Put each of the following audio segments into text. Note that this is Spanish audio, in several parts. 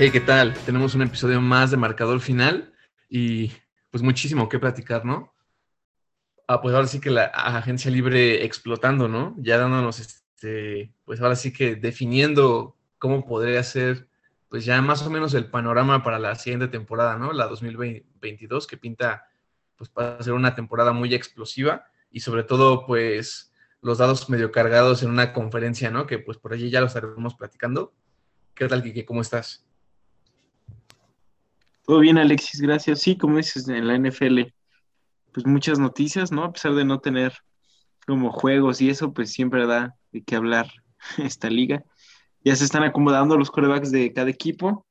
Hey, ¿qué tal? Tenemos un episodio más de Marcador Final y pues muchísimo que platicar, ¿no? Ah, pues ahora sí que la agencia libre explotando, ¿no? Ya dándonos, este, pues ahora sí que definiendo cómo podría ser, pues ya más o menos el panorama para la siguiente temporada, ¿no? La 2022, que pinta, pues para ser una temporada muy explosiva y sobre todo, pues los dados medio cargados en una conferencia, ¿no? Que pues por allí ya lo estaremos platicando. ¿Qué tal, Kike? ¿Cómo estás? Todo bien, Alexis, gracias. Sí, como dices, en la NFL, pues muchas noticias, ¿no? A pesar de no tener como juegos y eso, pues siempre da de qué hablar esta liga. Ya se están acomodando los corebacks de cada equipo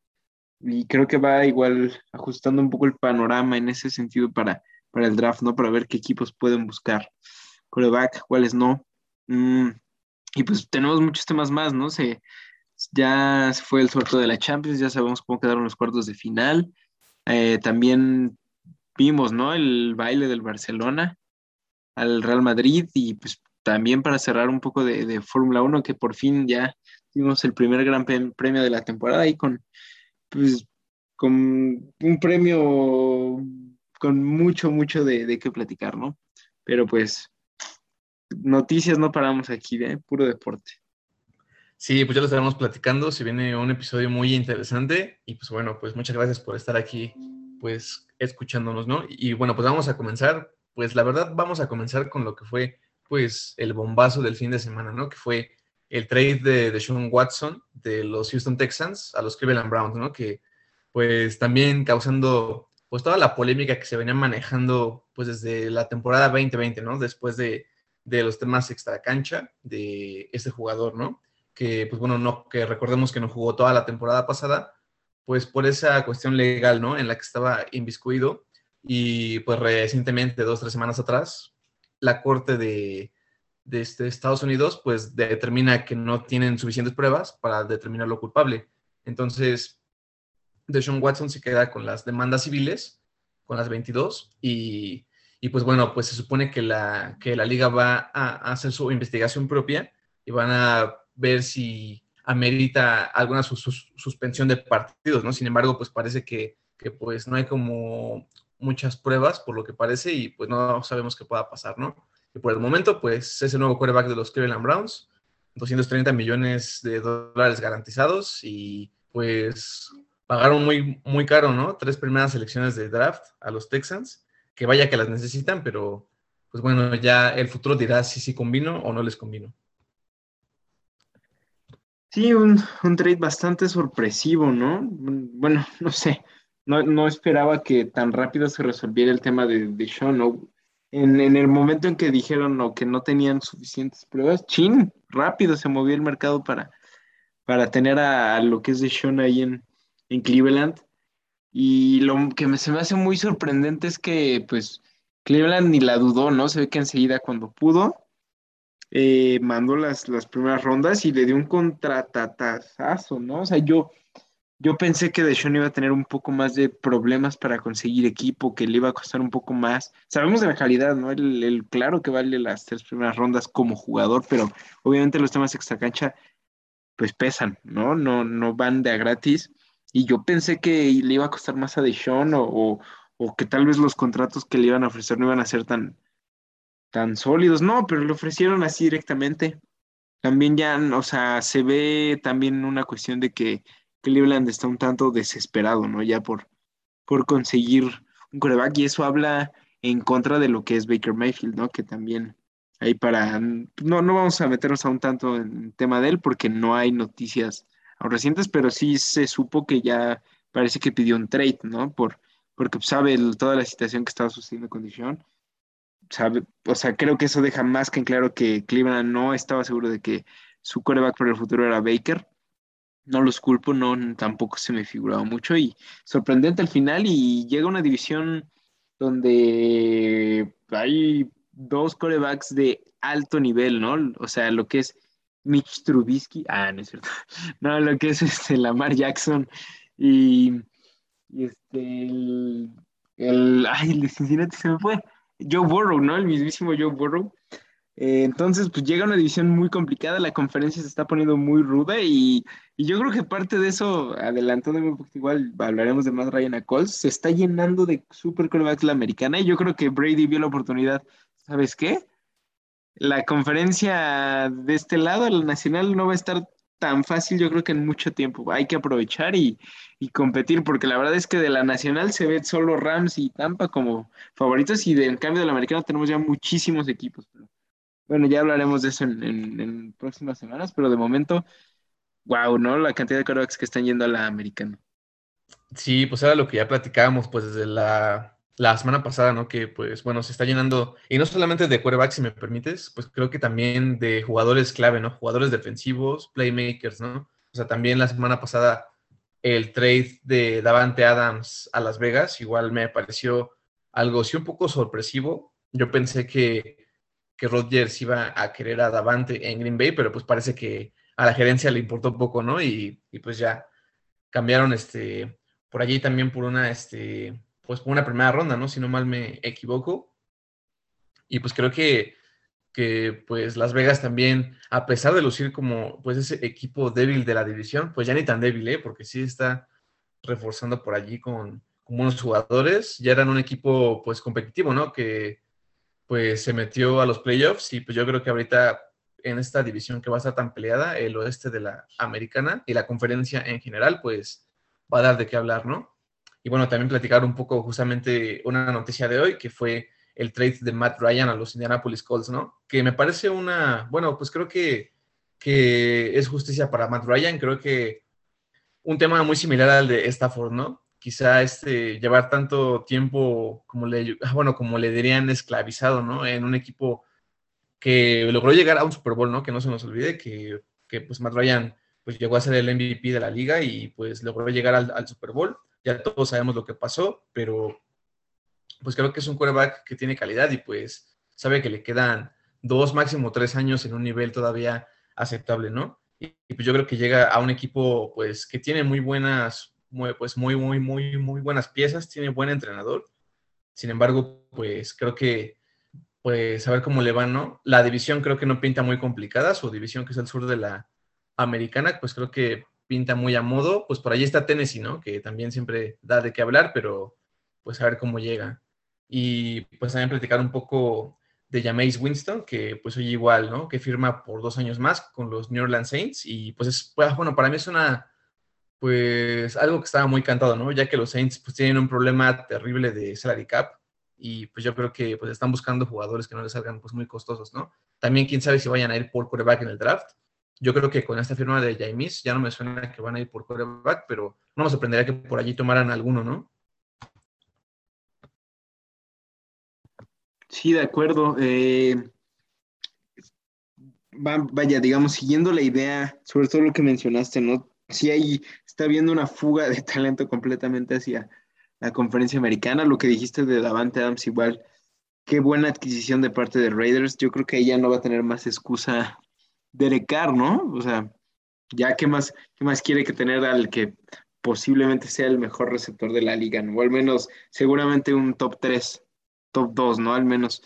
y creo que va igual ajustando un poco el panorama en ese sentido para, para el draft, ¿no? Para ver qué equipos pueden buscar coreback, cuáles no. Mm, y pues tenemos muchos temas más, ¿no? Se, ya fue el sorteo de la Champions, ya sabemos cómo quedaron los cuartos de final. Eh, también vimos, ¿no? El baile del Barcelona al Real Madrid y pues también para cerrar un poco de, Fórmula 1, que por fin ya tuvimos el primer gran premio de la temporada y con, pues, con un premio con mucho, mucho de, de qué platicar, ¿no? Pero pues noticias no paramos aquí, ¿eh? Puro deporte. Sí, pues ya lo estaremos platicando, se viene un episodio muy interesante y pues bueno, pues muchas gracias por estar aquí, pues escuchándonos, ¿no? Y bueno, pues vamos a comenzar, pues la verdad vamos a comenzar con lo que fue pues el bombazo del fin de semana, ¿no? Que fue el trade de, de Sean Watson de los Houston Texans a los Cleveland Browns, ¿no? Que pues también causando pues toda la polémica que se venía manejando pues desde la temporada 2020, ¿no? Después de, de los temas extra cancha de este jugador, ¿no? Que, pues bueno, no, que recordemos que no jugó toda la temporada pasada, pues por esa cuestión legal, ¿no? En la que estaba inviscuido. Y pues recientemente, dos, tres semanas atrás, la Corte de, de este, Estados Unidos, pues determina que no tienen suficientes pruebas para determinarlo culpable. Entonces, Deshaun Watson se queda con las demandas civiles, con las 22, y, y pues bueno, pues se supone que la, que la liga va a hacer su investigación propia y van a ver si amerita alguna suspensión de partidos, ¿no? Sin embargo, pues parece que, pues no hay como muchas pruebas por lo que parece y pues no sabemos qué pueda pasar, ¿no? Y por el momento, pues es el nuevo quarterback de los Cleveland Browns, 230 millones de dólares garantizados y pues pagaron muy, muy caro, ¿no? Tres primeras selecciones de draft a los Texans, que vaya que las necesitan, pero pues bueno, ya el futuro dirá si sí convino o no les convino. Sí, un, trade bastante sorpresivo, ¿no? Bueno, no sé, no, esperaba que tan rápido se resolviera el tema de, de Sean. ¿no? En, el momento en que dijeron ¿no? que no tenían suficientes pruebas, chin, rápido se movió el mercado para, para tener a, lo que es de Sean ahí en, en Cleveland. Y lo que me, se me hace muy sorprendente es que, pues, Cleveland ni la dudó, ¿no? Se ve que enseguida cuando pudo, eh, mandó las, las primeras rondas y le dio un contratatazo, ¿no? O sea, yo, yo pensé que Deshaun iba a tener un poco más de problemas para conseguir equipo, que le iba a costar un poco más. Sabemos de la calidad, ¿no? El, claro que vale las tres primeras rondas como jugador, pero obviamente los temas extracancha pues pesan, ¿no? No, no van de a gratis. Y yo pensé que le iba a costar más a Deshaun o, o, o que tal vez los contratos que le iban a ofrecer no iban a ser tan, tan sólidos. No, pero lo ofrecieron así directamente. También ya, o sea, se ve también una cuestión de que Cleveland está un tanto desesperado, ¿no? Ya por, por conseguir un coreback y eso habla en contra de lo que es Baker Mayfield, ¿no? Que también hay para... No, no vamos a meternos a un tanto en tema de él porque no hay noticias recientes, pero sí se supo que ya parece que pidió un trade, ¿no? Por, porque sabe toda la situación que estaba sucediendo con O sea, creo que eso deja más que en claro que Cleveland no estaba seguro de que su coreback para el futuro era Baker. No los culpo, no, tampoco se me figuraba mucho y sorprendente al final y llega una división donde hay dos corebacks de alto nivel, ¿no? O sea, lo que es Mitch Trubisky, ah, no es cierto, no, lo que es este Lamar Jackson y, este, el, el, ay, el de Cincinnati se me fue, Joe Burrow, ¿no? El mismísimo Joe Burrow. Eh, entonces, pues llega una división muy complicada, la conferencia se está poniendo muy ruda y, yo creo que parte de eso, adelantándome un poquito igual, hablaremos de más Ryan a Colts, se está llenando de super quarterbacks la americana y yo creo que Brady vio la oportunidad, ¿sabes qué? La conferencia de este lado, la nacional, no va a estar tan fácil yo creo que en mucho tiempo. Hay que aprovechar y, competir, porque la verdad es que de la nacional se ve solo Rams y Tampa como favoritos y de, en cambio de la americana tenemos ya muchísimos equipos. Bueno, ya hablaremos de eso en, próximas semanas, pero de momento, wow, ¿no? La cantidad de quarterbacks que están yendo a la americana. Sí, pues era lo que ya platicábamos, pues desde la, semana pasada, ¿no? Que pues bueno, se está llenando, y no solamente de quarterbacks, si me permites, pues creo que también de jugadores clave, ¿no? Jugadores defensivos, playmakers, ¿no? O sea, también la semana pasada el trade de Davante Adams a Las Vegas, igual me pareció algo sí un poco sorpresivo. Yo pensé que que Rodgers iba a querer a Davante en Green Bay, pero pues parece que a la gerencia le importó poco, ¿no? Y, pues ya cambiaron este por allí también por una este pues por una primera ronda, ¿no? Si no mal me equivoco. Y pues creo que que pues Las Vegas también, a pesar de lucir como pues ese equipo débil de la división, pues ya ni tan débil, ¿eh? Porque sí está reforzando por allí con, con buenos jugadores, ya eran un equipo pues competitivo, ¿no? Que pues se metió a los playoffs y pues yo creo que ahorita en esta división que va a estar tan peleada, el oeste de la americana y la conferencia en general, pues va a dar de qué hablar, ¿no? Y bueno, también platicar un poco justamente una noticia de hoy, que fue el trade de Matt Ryan a los Indianapolis Colts, ¿no? Que me parece una, bueno, pues creo que, que es justicia para Matt Ryan, creo que un tema muy similar al de Stafford, ¿no? quizá este, llevar tanto tiempo, como le, bueno, como le dirían, esclavizado, ¿no? En un equipo que logró llegar a un Super Bowl, ¿no? Que no se nos olvide que, que pues Matt Ryan pues llegó a ser el MVP de la liga y pues logró llegar al, Super Bowl. Ya todos sabemos lo que pasó, pero pues creo que es un quarterback que tiene calidad y pues sabe que le quedan dos, máximo tres años en un nivel todavía aceptable, ¿no? Y, pues yo creo que llega a un equipo pues que tiene muy buenas muy, pues muy, muy, muy, muy buenas piezas, tiene buen entrenador. Sin embargo, pues creo que, pues a ver cómo le va, ¿no? La división creo que no pinta muy complicada, su división que es el sur de la americana, pues creo que pinta muy a modo. Pues por ahí está Tennessee, ¿no? Que también siempre da de qué hablar, pero pues a ver cómo llega. Y pues también platicar un poco de Jameis Winston, que pues oye igual, ¿no? Que firma por dos años más con los New Orleans Saints y pues es, bueno, para mí es una pues algo que estaba muy cantado, ¿no? Ya que los Saints pues tienen un problema terrible de salary cap y pues yo creo que pues están buscando jugadores que no les salgan pues muy costosos, ¿no? También quién sabe si vayan a ir por quarterback en el draft. Yo creo que con esta firma de James ya no me suena que van a ir por quarterback, pero no me sorprendería que por allí tomaran alguno, ¿no? Sí, de acuerdo. Eh, vaya, digamos, siguiendo la idea, sobre todo lo que mencionaste, ¿no? sí ahí está habiendo una fuga de talento completamente hacia la conferencia americana. Lo que dijiste de Davante Adams, igual, qué buena adquisición de parte de Raiders. Yo creo que ella no va a tener más excusa de Carr, ¿no? O sea, ya qué más, qué más quiere que tener al que posiblemente sea el mejor receptor de la liga, ¿no? O al menos seguramente un top 3, top 2, ¿no? Al menos.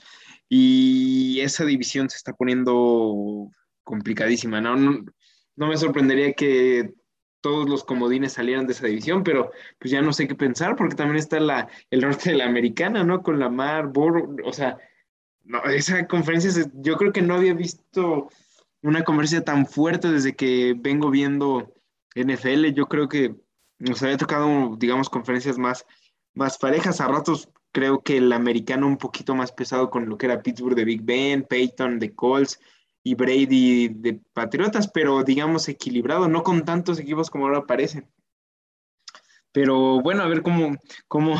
Y esa división se está poniendo complicadísima, ¿no? No, me sorprendería que todos los comodines salieran de esa división, pero pues ya no sé qué pensar, porque también está la, el norte de la americana, ¿no? Con la Mar, Bor, o sea, no, esa conferencia, yo creo que no había visto una conferencia tan fuerte desde que vengo viendo NFL, yo creo que nos había tocado, digamos, conferencias más, más parejas, a ratos creo que el americano un poquito más pesado con lo que era Pittsburgh de Big Ben, Peyton de Colts, y Brady de Patriotas, pero digamos equilibrado, no con tantos equipos como ahora parece. Pero bueno, a ver cómo, cómo,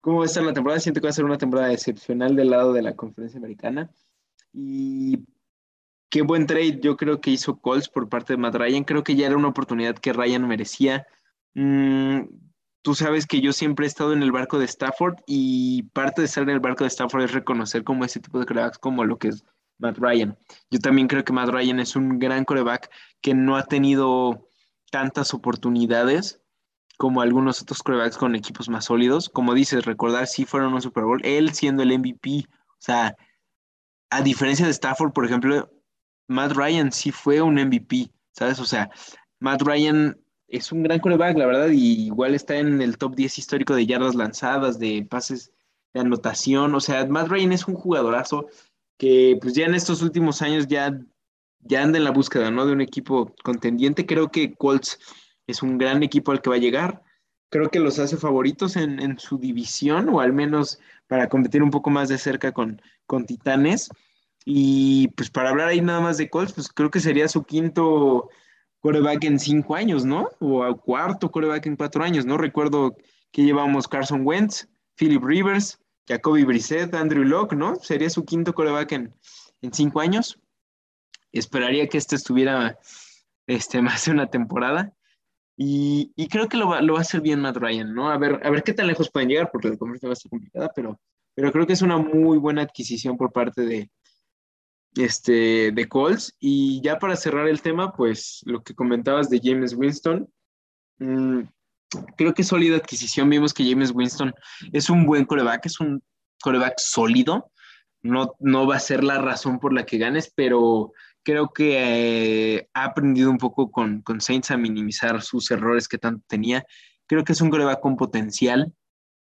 cómo va a estar la temporada. Siento que va a ser una temporada excepcional del lado de la conferencia americana. Y qué buen trade yo creo que hizo Colts por parte de Matt Ryan. Creo que ya era una oportunidad que Ryan merecía. Mm, tú sabes que yo siempre he estado en el barco de Stafford y parte de estar en el barco de Stafford es reconocer como ese tipo de cracks como lo que es Matt Ryan. Yo también creo que Matt Ryan es un gran coreback que no ha tenido tantas oportunidades como algunos otros corebacks con equipos más sólidos. Como dices, recordar si fueron un Super Bowl, él siendo el MVP, o sea, a diferencia de Stafford, por ejemplo, Matt Ryan sí fue un MVP, ¿sabes? O sea, Matt Ryan es un gran coreback, la verdad, y igual está en el top 10 histórico de yardas lanzadas, de pases de anotación. O sea, Matt Ryan es un jugadorazo que pues ya en estos últimos años ya, ya anda en la búsqueda, ¿no? De un equipo contendiente. Creo que Colts es un gran equipo al que va a llegar. Creo que los hace favoritos en, en su división, o al menos para competir un poco más de cerca con, con Titanes. Y pues para hablar ahí nada más de Colts, pues creo que sería su quinto coreback en cinco años, ¿no? O cuarto coreback en cuatro años, ¿no? Recuerdo que llevamos Carson Wentz, Philip Rivers, Jacoby Brissett, Andrew Locke, ¿no? Sería su quinto coreback en, cinco años. Esperaría que este estuviera este, más de una temporada. Y, creo que lo va, lo va, a hacer bien Matt Ryan, ¿no? A ver, a ver qué tan lejos pueden llegar, porque la conversación va a ser complicada, pero, pero creo que es una muy buena adquisición por parte de, este, de Colts. Y ya para cerrar el tema, pues lo que comentabas de James Winston, mm, creo que sólida adquisición. Vimos que James Winston es un buen coreback, es un coreback sólido. No, no va a ser la razón por la que ganes, pero creo que eh, ha aprendido un poco con, con Saints a minimizar sus errores que tanto tenía. Creo que es un coreback con potencial.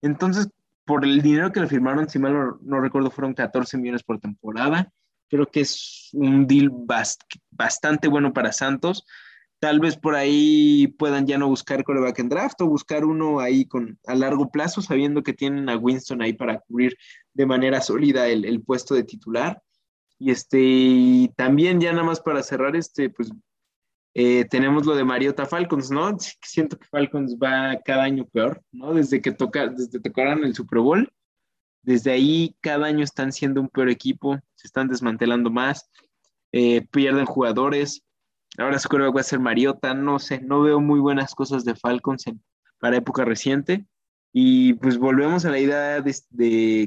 Entonces, por el dinero que le firmaron, si mal no, recuerdo, fueron 14 millones por temporada. Creo que es un deal bastante bueno para Santos. Tal vez por ahí puedan ya no buscar coreback en draft o buscar uno ahí con, a largo plazo, sabiendo que tienen a Winston ahí para cubrir de manera sólida el, puesto de titular. Y este, también ya nada más para cerrar, este, pues eh, tenemos lo de Mariota Falcons, ¿no? Siento que Falcons va cada año peor, ¿no? Desde que toca, desde tocaron el Super Bowl, desde ahí cada año están siendo un peor equipo, se están desmantelando más, eh, pierden jugadores. Ahora su va a ser Mariota, no sé, no veo muy buenas cosas de Falcons para época reciente. Y pues volvemos a la idea de,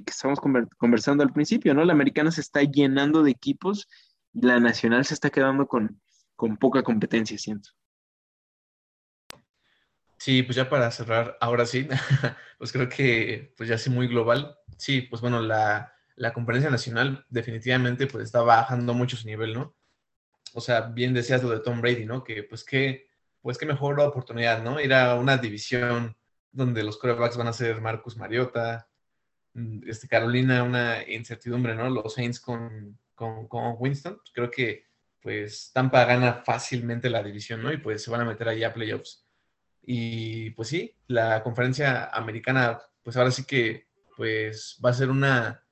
que estamos conversando al principio, ¿no? La americana se está llenando de equipos y la nacional se está quedando con, con poca competencia, siento. Sí, pues ya para cerrar, ahora sí, pues creo que pues ya sí muy global. Sí, pues bueno, la, la conferencia nacional definitivamente pues está bajando mucho su nivel, ¿no? O sea, bien decías lo de Tom Brady, ¿no? Que pues qué, pues qué mejor oportunidad, ¿no? Ir a una división donde los quarterbacks van a ser Marcus Mariota, mm, este, Carolina, una incertidumbre, ¿no? Los Saints con, con, con Winston, creo que pues Tampa gana fácilmente la división, ¿no? Y pues se van a meter ahí a playoffs. Y pues sí, la conferencia americana, pues ahora sí que pues va a ser una,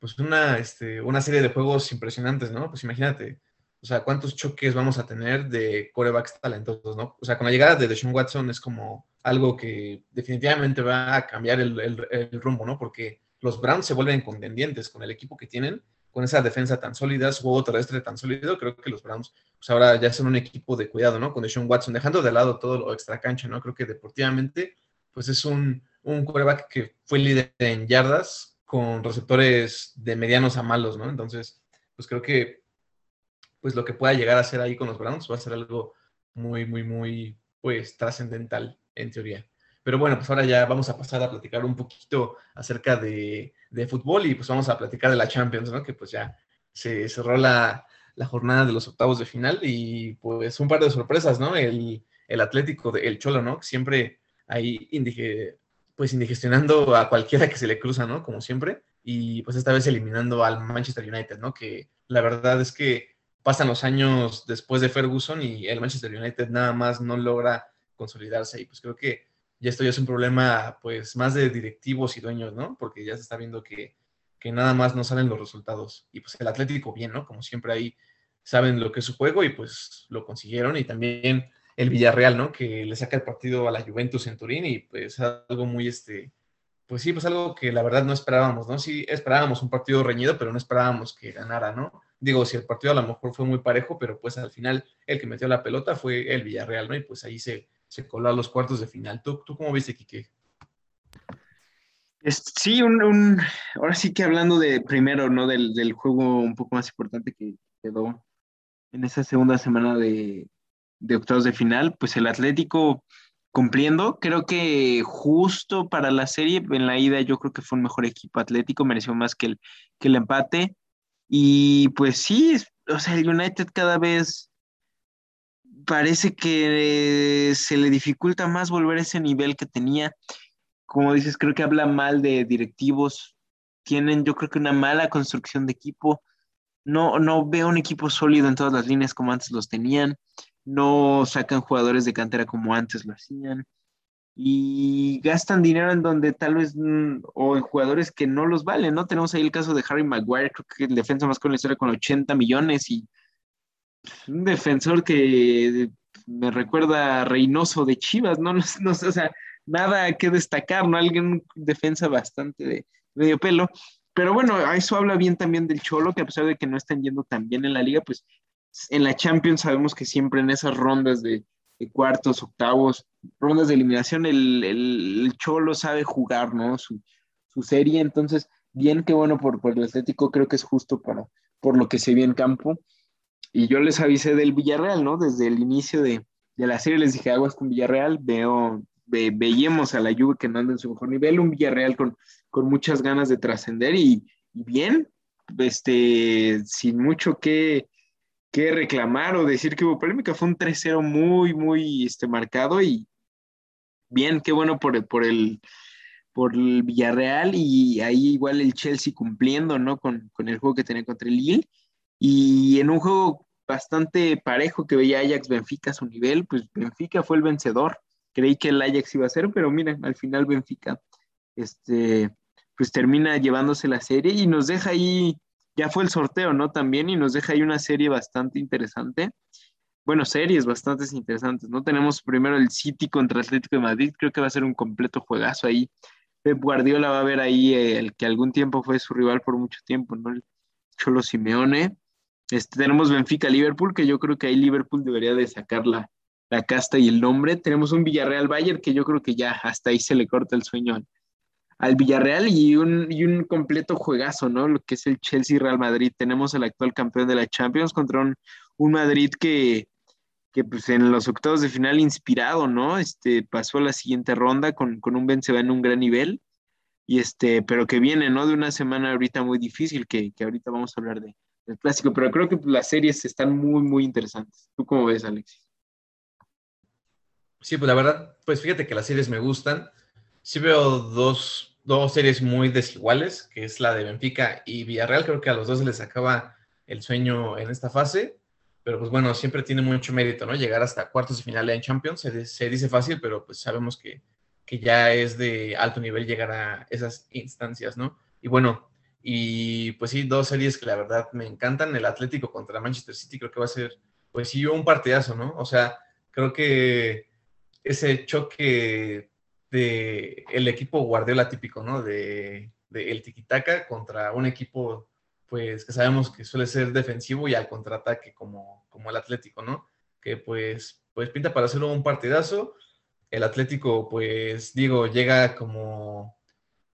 pues una, este, una serie de juegos impresionantes, ¿no? Pues imagínate, o sea, cuántos choques vamos a tener de corebacks talentosos, ¿no? O sea, con la llegada de Deshaun Watson es como algo que definitivamente va a cambiar el, el rumbo, ¿no? Porque los Browns se vuelven contendientes con el equipo que tienen con esa defensa tan sólida, su juego terrestre tan sólido, creo que los Browns pues ahora ya son un equipo de cuidado, ¿no? Con Deshaun Watson, dejando de lado todo lo extra cancha, ¿no? Creo que deportivamente, pues es un, un que fue líder en yardas con receptores de medianos a malos, ¿no? Entonces, pues creo que pues lo que pueda llegar a hacer ahí con los Browns va a ser algo muy, muy, muy, pues trascendental en teoría. Pero bueno, pues ahora ya vamos a pasar a platicar un poquito acerca de, de fútbol y pues vamos a platicar de la Champions, ¿no? Que pues ya se cerró la, la jornada de los octavos de final y pues un par de sorpresas, ¿no? El, el Atlético, de, el Cholo, ¿no? Siempre ahí indige, pues indigestionando a cualquiera que se le cruza, ¿no? Como siempre. Y pues esta vez eliminando al Manchester United, ¿no? Que la verdad es que pasan los años después de Ferguson y el Manchester United nada más no logra consolidarse y pues creo que ya esto ya es un problema pues más de directivos y dueños, ¿no? Porque ya se está viendo que, que nada más no salen los resultados. Y pues el Atlético bien, ¿no? Como siempre ahí saben lo que es su juego y pues lo consiguieron. Y también el Villarreal, ¿no? Que le saca el partido a la Juventus en Turín y pues algo muy, este, pues sí, pues algo que la verdad no esperábamos, ¿no? Sí esperábamos un partido reñido, pero no esperábamos que ganara, ¿no? Digo, si el partido a lo mejor fue muy parejo, pero pues al final el que metió la pelota fue el Villarreal, ¿no? Y pues ahí se, se coló a los cuartos de final. ¿Tú, tú cómo viste, Quique? Sí, un, ahora sí que hablando de primero, ¿no? Del, del, juego un poco más importante que quedó en esa segunda semana de, octavos de final, pues el Atlético cumpliendo, creo que justo para la serie, en la ida yo creo que fue un mejor equipo atlético, mereció más que el, que el empate. Y pues sí, o sea, el United cada vez parece que se le dificulta más volver a ese nivel que tenía. Como dices, creo que habla mal de directivos. Tienen, yo creo que una mala construcción de equipo. No, no veo un equipo sólido en todas las líneas como antes los tenían. No sacan jugadores de cantera como antes lo hacían y gastan dinero en donde tal vez, mm, o en jugadores que no los valen, ¿no? Tenemos ahí el caso de Harry Maguire, creo que el defensa más con la historia con 80 millones y un defensor que me recuerda a Reynoso de Chivas, ¿no? No, sé, o sea, nada que destacar, ¿no? Alguien defensa bastante de medio pelo. Pero bueno, a eso habla bien también del Cholo, que a pesar de que no están yendo tan bien en la liga, pues en la Champions sabemos que siempre en esas rondas de cuartos, octavos, rondas de eliminación, el, Cholo sabe jugar, ¿no? Su, serie, entonces, bien que bueno por, por el Atlético, creo que es justo para, por lo que se vio en campo. Y yo les avisé del Villarreal, ¿no? Desde el inicio de, la serie les dije, aguas con Villarreal, veo, veíamos a la Juve que no anda en su mejor nivel, un Villarreal con, con muchas ganas de trascender y, bien, este, sin mucho que, que reclamar o decir que hubo polémica. Fue un 3-0 muy, muy este, marcado y bien, qué bueno por, por, el, por el Villarreal y ahí igual el Chelsea cumpliendo, ¿no? Con, con el juego que tenía contra el Lille. Y en un juego bastante parejo que veía Ajax Benfica a su nivel, pues Benfica fue el vencedor. Creí que el Ajax iba a ser, pero miren, al final Benfica este, pues termina llevándose la serie y nos deja ahí ya fue el sorteo, ¿no? También y nos deja ahí una serie bastante interesante. Bueno, series bastante interesantes, ¿no? Tenemos primero el City contra Atlético de Madrid, creo que va a ser un completo juegazo ahí. Pep Guardiola va a ver ahí el que algún tiempo fue su rival por mucho tiempo, ¿no? El Cholo Simeone. Este, tenemos Benfica-Liverpool, que yo creo que ahí Liverpool debería de sacar la, la casta y el nombre. Tenemos un Villarreal-Bayern, que yo creo que ya hasta ahí se le corta el sueño al Villarreal y un, y un completo juegazo, ¿no? Lo que es el Chelsea-Real Madrid. Tenemos el actual campeón de la Champions contra un, Madrid que, que, pues en los octavos de final inspirado, ¿no? Este, pasó a la siguiente ronda con, con un Benzema en un gran nivel, y este, pero que viene, ¿no? De una semana ahorita muy difícil, que, que ahorita vamos a hablar de, del clásico, pero creo que las series están muy, muy interesantes. ¿Tú cómo ves, Alexis? Sí, pues la verdad, pues fíjate que las series me gustan. Sí veo dos, dos series muy desiguales, que es la de Benfica y Villarreal. Creo que a los dos se les acaba el sueño en esta fase, pero pues bueno, siempre tiene mucho mérito, ¿no? Llegar hasta cuartos de final en Champions, se, dice fácil, pero pues sabemos que, que, ya es de alto nivel llegar a esas instancias, ¿no? Y bueno, y pues sí, dos series que la verdad me encantan, el Atlético contra Manchester City, creo que va a ser, pues sí, un partidazo, ¿no? O sea, creo que ese choque de el equipo Guardiola típico, ¿no? De, el tiquitaca contra un equipo, pues, que sabemos que suele ser defensivo y al contraataque como, como el Atlético, ¿no? Que pues, pues pinta para hacerlo un partidazo. El Atlético, pues, digo, llega como,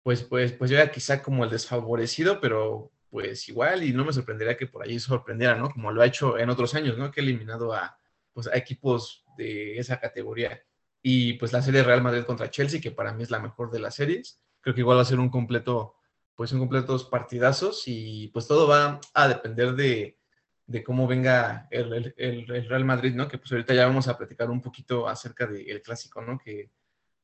pues, pues, pues llega quizá como el desfavorecido, pero pues igual y no me sorprendería que por allí sorprendiera, ¿no? Como lo ha hecho en otros años, ¿no? Que ha eliminado a, pues, a equipos de esa categoría y pues la serie Real Madrid contra Chelsea, que para mí es la mejor de las series. Creo que igual va a ser un completo, pues un completos partidazos y pues todo va a depender de, cómo venga el, Real Madrid, ¿no? Que pues ahorita ya vamos a platicar un poquito acerca del clásico, ¿no? Que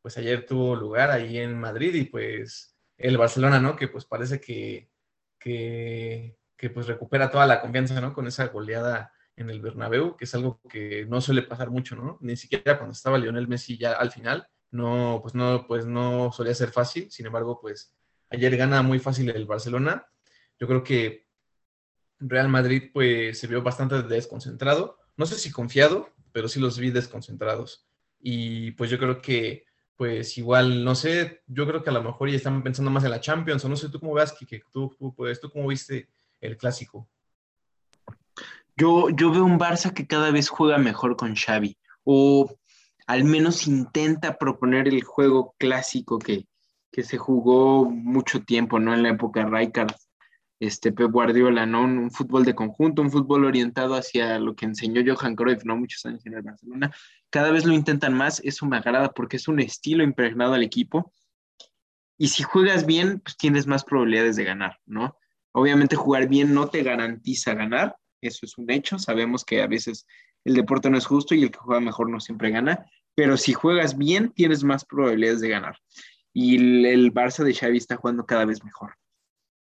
pues ayer tuvo lugar ahí en Madrid y pues el Barcelona, ¿no? Que pues parece que, que, que pues recupera toda la confianza, ¿no? Con esa goleada en el Bernabéu, que es algo que no suele pasar mucho, ¿no? Ni siquiera cuando estaba Lionel Messi ya al final, no, pues no, pues no solía ser fácil. Sin embargo, pues ayer gana muy fácil el Barcelona. Yo creo que Real Madrid pues se vio bastante desconcentrado. No sé si confiado, pero sí los vi desconcentrados. Y pues yo creo que pues igual, no sé, yo creo que a lo mejor ya están pensando más en la Champions, o no sé, tú cómo ves, que tú, pues, tú cómo viste el clásico. Yo, veo un Barça que cada vez juega mejor con Xavi, o al menos intenta proponer el juego clásico que, se jugó mucho tiempo, ¿no? En la época Rijkaard, este Pep Guardiola, ¿no? Un, fútbol de conjunto, un fútbol orientado hacia lo que enseñó Johan Cruyff, ¿no? Muchos años en el Barcelona. Cada vez lo intentan más, eso me agrada porque es un estilo impregnado al equipo. Y si juegas bien, pues tienes más probabilidades de ganar, ¿no? Obviamente jugar bien no te garantiza ganar, eso es un hecho, sabemos que a veces el deporte no es justo y el que juega mejor no siempre gana, pero si juegas bien tienes más probabilidades de ganar. Y el, el Barça de Xavi está jugando cada vez mejor.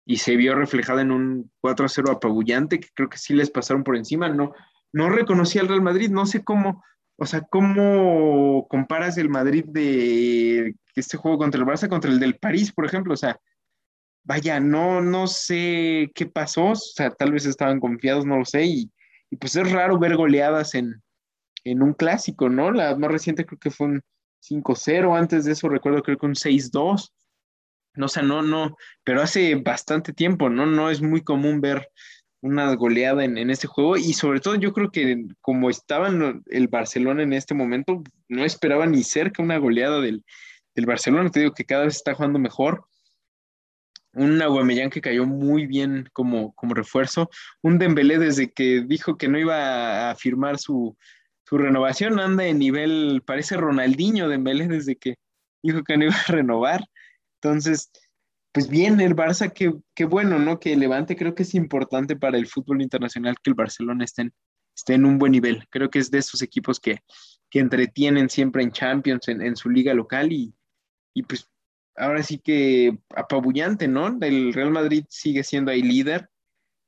Y se vio reflejado en un 4-0 apabullante que creo que sí les pasaron por encima. No, no reconocí al Real Madrid, no sé cómo, o sea, cómo comparas el Madrid de este juego contra el Barça contra el del París, por ejemplo, o sea, vaya, no, no sé qué pasó, o sea, tal vez estaban confiados, no lo sé, y, pues es raro ver goleadas en, en, un clásico, ¿no? La más reciente creo que fue un 5-0, antes de eso recuerdo creo que un 6-2, no, o sea, no, no, pero hace bastante tiempo, ¿no? No es muy común ver una goleada en, en, este juego y sobre todo yo creo que como estaba el Barcelona en este momento, no esperaba ni cerca una goleada del, del Barcelona, te digo que cada vez está jugando mejor. Un Aguamellán que cayó muy bien como, como refuerzo. Un Dembélé desde que dijo que no iba a firmar su, su renovación anda en nivel, parece Ronaldinho Dembélé desde que dijo que no iba a renovar. Entonces, pues bien, el Barça, qué, bueno, ¿no? Que Levante creo que es importante para el fútbol internacional que el Barcelona esté en, esté en un buen nivel. Creo que es de esos equipos que, que entretienen siempre en Champions, en, su liga local y, y, pues ahora sí que apabullante, ¿no? El Real Madrid sigue siendo ahí líder,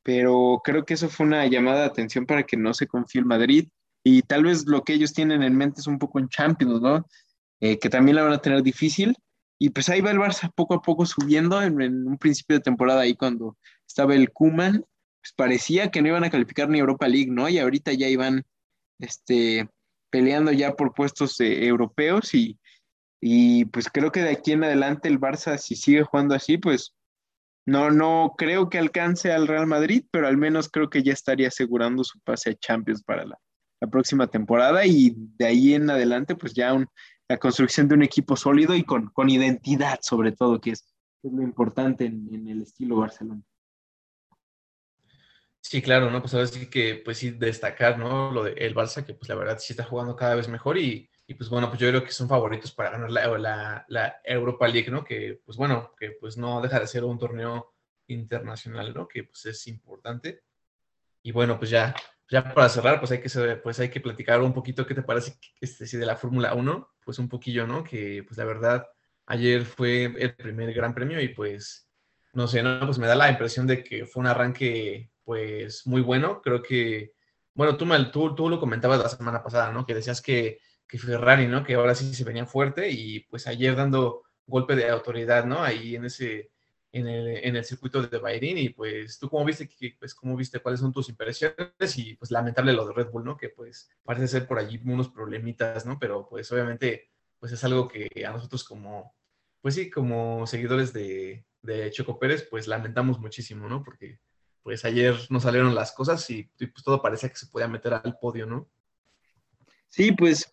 pero creo que eso fue una llamada de atención para que no se confíe el Madrid y tal vez lo que ellos tienen en mente es un poco en Champions, ¿no? Eh, que también la van a tener difícil y pues ahí va el Barça poco a poco subiendo. En, un principio de temporada, ahí cuando estaba el Kuman, pues parecía que no iban a calificar ni Europa League, ¿no? Y ahorita ya iban este, peleando ya por puestos eh, europeos y, y pues creo que de aquí en adelante el Barça, si sigue jugando así, pues no, no creo que alcance al Real Madrid, pero al menos creo que ya estaría asegurando su pase a Champions para la, la próxima temporada y de ahí en adelante, pues ya un, la construcción de un equipo sólido y con, con identidad, sobre todo, que es, lo importante en, el estilo Barcelona. Sí, claro, ¿no? Pues ahora sí que, pues sí, destacar, ¿no? Lo del Barça, que pues la verdad sí está jugando cada vez mejor y, y pues bueno, pues yo creo que son favoritos para ganar la, la, la, Europa League, ¿no? Que pues bueno, que pues no deja de ser un torneo internacional, ¿no? Que pues es importante. Y bueno, pues ya ya para cerrar, pues hay que, pues hay que platicar un poquito qué te parece este, si de la Fórmula 1, pues un poquillo, ¿no? Que pues la verdad, ayer fue el primer gran premio y pues, no sé, ¿no? Pues me da la impresión de que fue un arranque pues muy bueno. Creo que, bueno, tú, tú, tú lo comentabas la semana pasada, ¿no? Que decías que, que Ferrari, ¿no? Que ahora sí se venía fuerte y pues ayer dando golpe de autoridad, ¿no? Ahí en ese en el, en el circuito de Bahrein y pues tú cómo viste, pues cómo viste, cuáles son tus impresiones y pues lamentable lo de Red Bull, ¿no? Que pues parece ser por allí unos problemitas, ¿no? Pero pues obviamente pues es algo que a nosotros como, pues sí, como seguidores de, de Choco Pérez pues lamentamos muchísimo, ¿no? Porque pues ayer no salieron las cosas y, y pues todo parecía que se podía meter al podio, ¿no? Sí, pues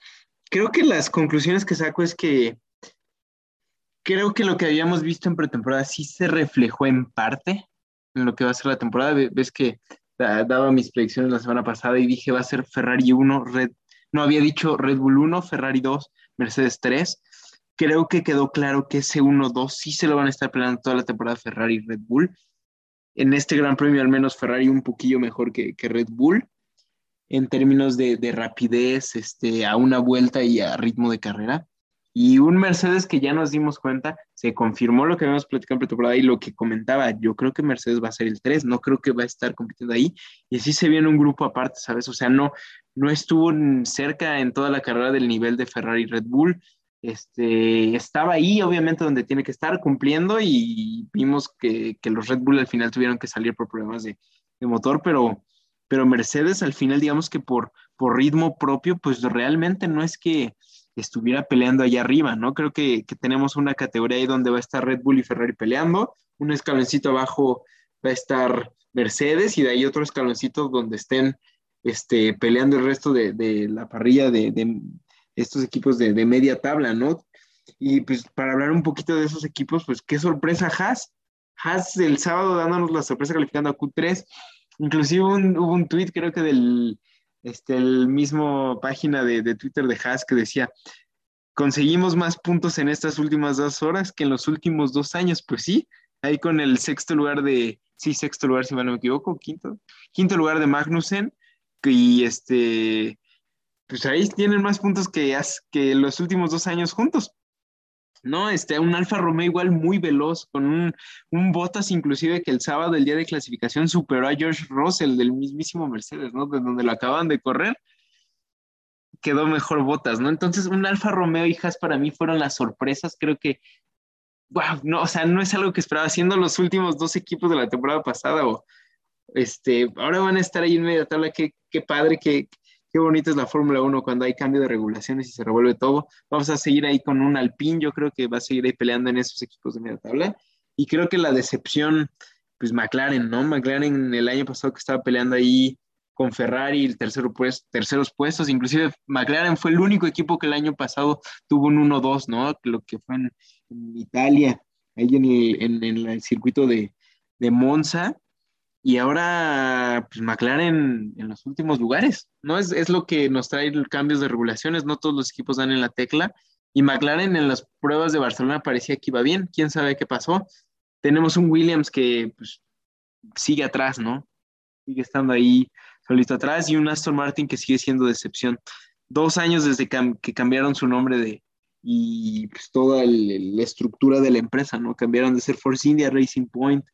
creo que las conclusiones que saco es que creo que lo que habíamos visto en pretemporada sí se reflejó en parte en lo que va a ser la temporada. Ves que daba mis predicciones la semana pasada y dije va a ser Ferrari 1, Red, no había dicho Red Bull 1, Ferrari 2, Mercedes 3. Creo que quedó claro que ese 1-2 sí se lo van a estar peleando toda la temporada Ferrari y Red Bull. En este Gran Premio al menos Ferrari un poquillo mejor que, que Red Bull en términos de, de, rapidez, este, a una vuelta y a ritmo de carrera. Y un Mercedes que ya nos dimos cuenta, se confirmó lo que habíamos platicado en pretemporada y lo que comentaba, yo creo que Mercedes va a ser el 3, no creo que va a estar compitiendo ahí. Y sí se viene un grupo aparte, ¿sabes? O sea, no, no estuvo cerca en toda la carrera del nivel de Ferrari y Red Bull. Este, estaba ahí, obviamente, donde tiene que estar cumpliendo y vimos que, que los Red Bull al final tuvieron que salir por problemas de, de motor, pero, pero Mercedes al final, digamos que por, por ritmo propio, pues realmente no es que estuviera peleando allá arriba, ¿no? Creo que, tenemos una categoría ahí donde va a estar Red Bull y Ferrari peleando, un escaloncito abajo va a estar Mercedes y de ahí otro escaloncito donde estén este, peleando el resto de, la parrilla de, estos equipos de, media tabla, ¿no? Y pues para hablar un poquito de esos equipos, pues qué sorpresa Haas. Haas el sábado dándonos la sorpresa calificando a Q3. Inclusive hubo un tweet creo que del este, el mismo página de, Twitter de Haas que decía, conseguimos más puntos en estas últimas dos horas que en los últimos dos años. Pues sí, ahí con el sexto lugar de, sí, sexto lugar, si mal no me equivoco, quinto, quinto lugar de Magnussen, y este, pues ahí tienen más puntos que, que los últimos dos años juntos. ¿No? Este, un Alfa Romeo igual muy veloz, con un, un Bottas inclusive que el sábado, el día de clasificación, superó a George Russell del mismísimo Mercedes, ¿no? De donde lo acaban de correr, quedó mejor Bottas, ¿no? Entonces, un Alfa Romeo y Haas para mí fueron las sorpresas, creo que, wow, no, o sea, no es algo que esperaba, siendo los últimos dos equipos de la temporada pasada, o este, ahora van a estar ahí en media tabla, qué, qué padre, qué, qué bonita es la Fórmula 1 cuando hay cambio de regulaciones y se revuelve todo. Vamos a seguir ahí con un Alpine, yo creo que va a seguir ahí peleando en esos equipos de media tabla. Y creo que la decepción, pues McLaren, ¿no? McLaren el año pasado que estaba peleando ahí con Ferrari, el tercero pues, terceros puestos, inclusive McLaren fue el único equipo que el año pasado tuvo un 1-2, ¿no? Lo que fue en, Italia, ahí en el, en, el circuito de Monza, y ahora, pues McLaren en los últimos lugares, ¿no? Es, es lo que nos trae cambios de regulaciones, no todos los equipos dan en la tecla. Y McLaren en las pruebas de Barcelona parecía que iba bien, quién sabe qué pasó. Tenemos un Williams que pues, sigue atrás, ¿no? Sigue estando ahí solito atrás y un Aston Martin que sigue siendo decepción. Dos años desde que cambiaron su nombre de, y pues, toda la estructura de la empresa, ¿no? Cambiaron de ser Force India Racing Point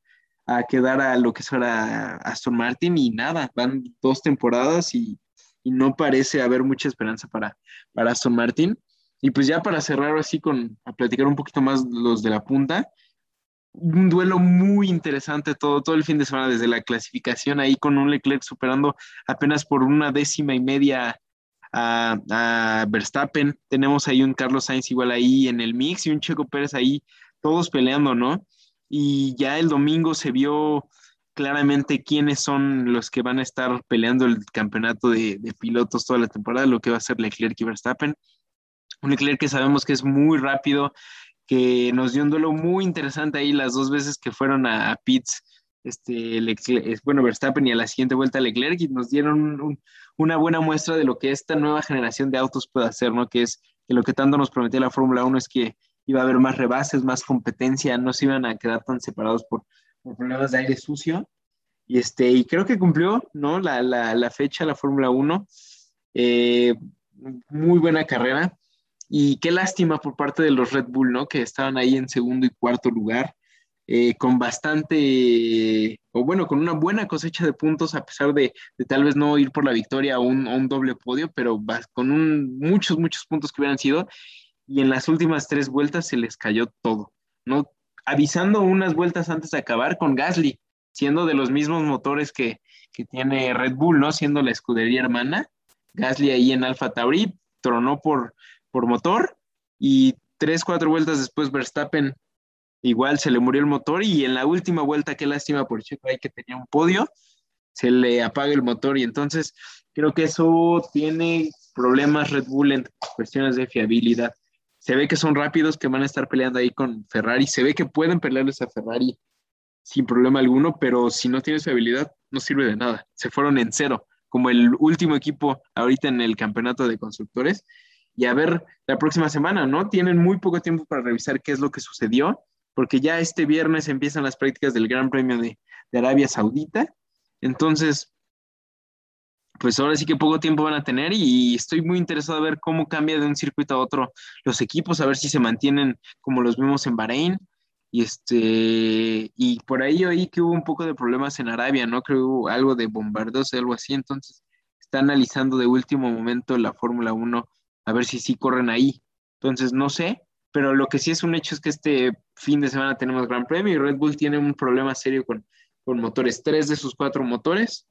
a quedar a lo que será Aston Martin y nada, van dos temporadas y, no parece haber mucha esperanza para, para Aston Martin. Y pues ya para cerrar así con, a platicar un poquito más los de la punta, un duelo muy interesante todo, todo el fin de semana desde la clasificación ahí con un Leclerc superando apenas por una décima y media a, a, Verstappen. Tenemos ahí un Carlos Sainz igual ahí en el mix y un Checo Pérez ahí, todos peleando, ¿no? Y ya el domingo se vio claramente quiénes son los que van a estar peleando el campeonato de, pilotos toda la temporada, lo que va a ser Leclerc y Verstappen. Un Leclerc que sabemos que es muy rápido, que nos dio un duelo muy interesante ahí las dos veces que fueron a, pits, este, bueno, Verstappen y a la siguiente vuelta Leclerc y nos dieron una buena muestra de lo que esta nueva generación de autos puede hacer, ¿no? Que es que lo que tanto nos prometió la Fórmula 1 es que iba a haber más rebases, más competencia, no se iban a quedar tan separados por, problemas de aire sucio. Y, este, y creo que cumplió ¿no? la, la, la fecha, la Fórmula 1. Eh, muy buena carrera. Y qué lástima por parte de los Red Bull, ¿no? Que estaban ahí en segundo y cuarto lugar, eh, con bastante, o bueno, con una buena cosecha de puntos, a pesar de, de tal vez no ir por la victoria a un, un doble podio, pero con un, muchos, muchos puntos que hubieran sido y en las últimas tres vueltas se les cayó todo, ¿no? Avisando unas vueltas antes de acabar con Gasly, siendo de los mismos motores que, tiene Red Bull, ¿no? Siendo la escudería hermana. Gasly ahí en Alfa Tauri tronó por, por motor y tres, cuatro vueltas después Verstappen igual se le murió el motor y en la última vuelta, qué lástima por Checo ahí que tenía un podio, se le apaga el motor y entonces creo que eso tiene problemas Red Bull en cuestiones de fiabilidad se ve que son rápidos, que van a estar peleando ahí con Ferrari, se ve que pueden pelearles a Ferrari sin problema alguno, pero si no tienes habilidad, no sirve de nada. Se fueron en cero, como el último equipo ahorita en el campeonato de constructores. Y a ver la próxima semana, ¿no? Tienen muy poco tiempo para revisar qué es lo que sucedió, porque ya este viernes empiezan las prácticas del Gran Premio de, de Arabia Saudita. Entonces, pues ahora sí que poco tiempo van a tener y estoy muy interesado a ver cómo cambia de un circuito a otro los equipos, a ver si se mantienen como los vimos en Bahrein. Y este, y por ahí oí que hubo un poco de problemas en Arabia, ¿no? Creo que hubo algo de bombardeos, algo así. Entonces, está analizando de último momento la Fórmula 1 a ver si sí corren ahí. Entonces, no sé, pero lo que sí es un hecho es que este fin de semana tenemos Gran Premio y Red Bull tiene un problema serio con, con motores. Tres de sus cuatro motores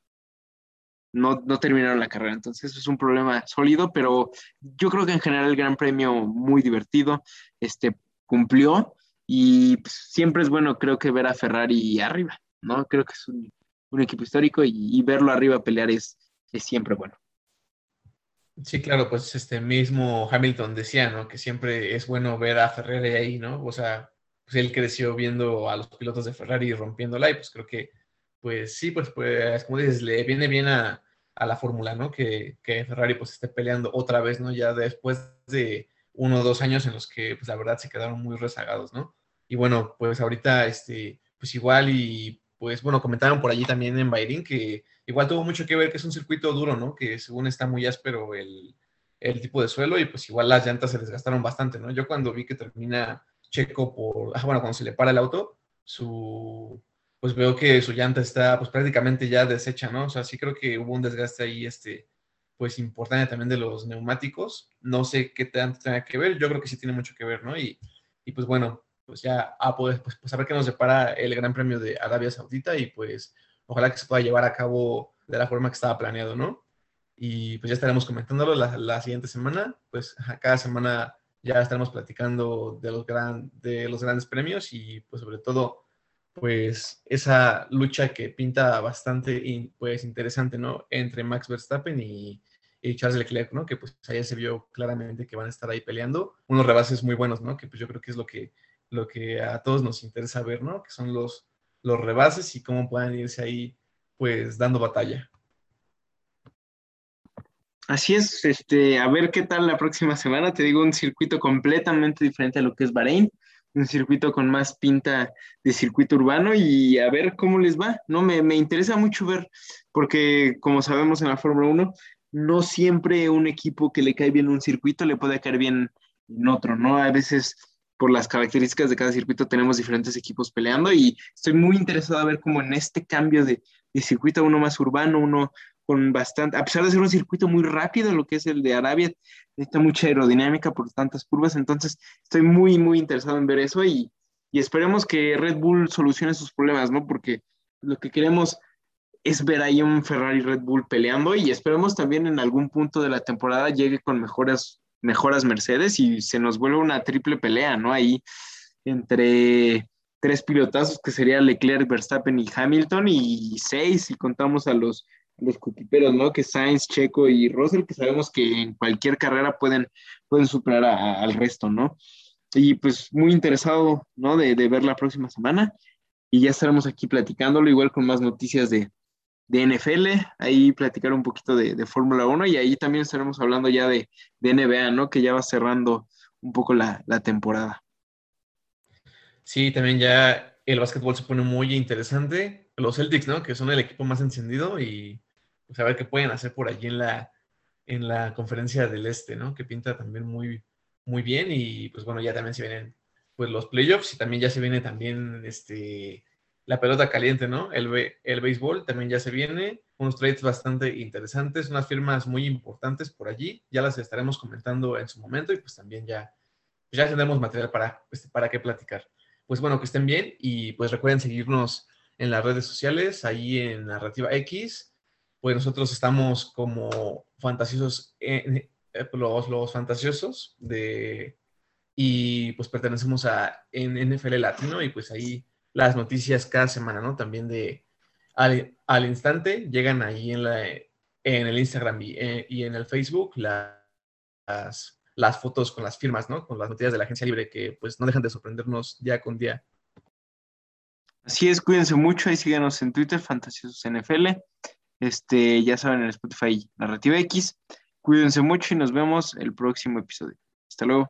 no, no terminaron la carrera. Entonces es un problema sólido, pero yo creo que en general el Gran Premio muy divertido, este, cumplió y pues, siempre es bueno creo que ver a Ferrari arriba, ¿no? Creo que es un, equipo histórico y, verlo arriba pelear es, es siempre bueno. Sí, claro, pues este mismo Hamilton decía, ¿no? Que siempre es bueno ver a Ferrari ahí, ¿no? O sea, pues él creció viendo a los pilotos de Ferrari rompiéndola y pues creo que pues sí, pues, pues como dices, le viene bien a, la fórmula, ¿no? Que, Ferrari pues esté peleando otra vez, ¿no? Ya después de uno o dos años en los que pues la verdad se quedaron muy rezagados, ¿no? Y bueno, pues ahorita, este, pues igual y pues bueno, comentaron por allí también en Bahrein que igual tuvo mucho que ver que es un circuito duro, ¿no? Que según está muy áspero el, el tipo de suelo y pues igual las llantas se desgastaron bastante, ¿no? Yo cuando vi que termina Checo por, ah, bueno, cuando se le para el auto, su, pues veo que su llanta está pues prácticamente ya deshecha, ¿no? O sea, sí creo que hubo un desgaste ahí, este, pues importante también de los neumáticos. No sé qué tanto tenga que ver, yo creo que sí tiene mucho que ver, ¿no? Y, y pues bueno, pues ya a poder, pues, pues a ver qué nos depara el Gran Premio de Arabia Saudita y pues ojalá que se pueda llevar a cabo de la forma que estaba planeado, ¿no? Y pues ya estaremos comentándolo la, la siguiente semana, pues cada semana ya estaremos platicando de los, gran, de los grandes premios y pues sobre todo pues esa lucha que pinta bastante pues interesante, ¿no? Entre Max Verstappen y, Charles Leclerc, ¿no? Que pues allá se vio claramente que van a estar ahí peleando. Unos rebases muy buenos, ¿no? Que pues yo creo que es lo que, lo que a todos nos interesa ver, ¿no? Que son los, los rebases y cómo puedan irse ahí pues dando batalla. Así es, este, a ver qué tal la próxima semana. Te digo, un circuito completamente diferente a lo que es Bahrein, un circuito con más pinta de circuito urbano y a ver cómo les va. No, me, me interesa mucho ver, porque como sabemos en la Fórmula 1, no siempre un equipo que le cae bien un circuito le puede caer bien en otro, ¿no? A veces por las características de cada circuito tenemos diferentes equipos peleando y estoy muy interesado a ver cómo en este cambio de, de circuito, uno más urbano, uno con bastante, a pesar de ser un circuito muy rápido, lo que es el de Arabia, necesita mucha aerodinámica por tantas curvas, entonces estoy muy, muy interesado en ver eso y, y esperemos que Red Bull solucione sus problemas, ¿no? Porque lo que queremos es ver ahí un Ferrari Red Bull peleando y esperemos también en algún punto de la temporada llegue con mejoras, mejoras Mercedes y se nos vuelva una triple pelea, ¿no? Ahí entre tres pilotazos que sería Leclerc, Verstappen y Hamilton y seis si contamos a los los coquiperos, ¿no? Que Sainz, Checo y Russell, que sabemos que en cualquier carrera pueden, pueden superar al resto, ¿no? Y pues muy interesado, ¿no? De, ver la próxima semana. Y ya estaremos aquí platicándolo, igual con más noticias de, de NFL, ahí platicar un poquito de, de Fórmula 1 y ahí también estaremos hablando ya de, de, NBA, ¿no? Que ya va cerrando un poco la, la temporada. Sí, también ya el básquetbol se pone muy interesante. Los Celtics, ¿no? Que son el equipo más encendido y pues a ver qué pueden hacer por allí en la, en la conferencia del Este, ¿no? Que pinta también muy, muy bien y pues bueno, ya también se vienen pues los playoffs y también ya se viene también este, la pelota caliente, ¿no? El, el béisbol también ya se viene, unos trades bastante interesantes, unas firmas muy importantes por allí, ya las estaremos comentando en su momento y pues también ya, ya tendremos material para, este, para qué platicar. Pues bueno, que estén bien y pues recuerden seguirnos en las redes sociales, ahí en Narrativa X, pues nosotros estamos como fantasiosos, eh, los, los fantasiosos de, y pues pertenecemos a NFL Latino y pues ahí las noticias cada semana, ¿no? También de al, al instante llegan ahí en, la, en el Instagram y, eh, y en el Facebook las, las fotos con las firmas, ¿no? Con las noticias de la agencia libre que pues no dejan de sorprendernos día con día. Así es, cuídense mucho y síganos en Twitter, Fantasiosos NFL. Este, ya saben, en Spotify Narrativa X. Cuídense mucho y nos vemos el próximo episodio. Hasta luego.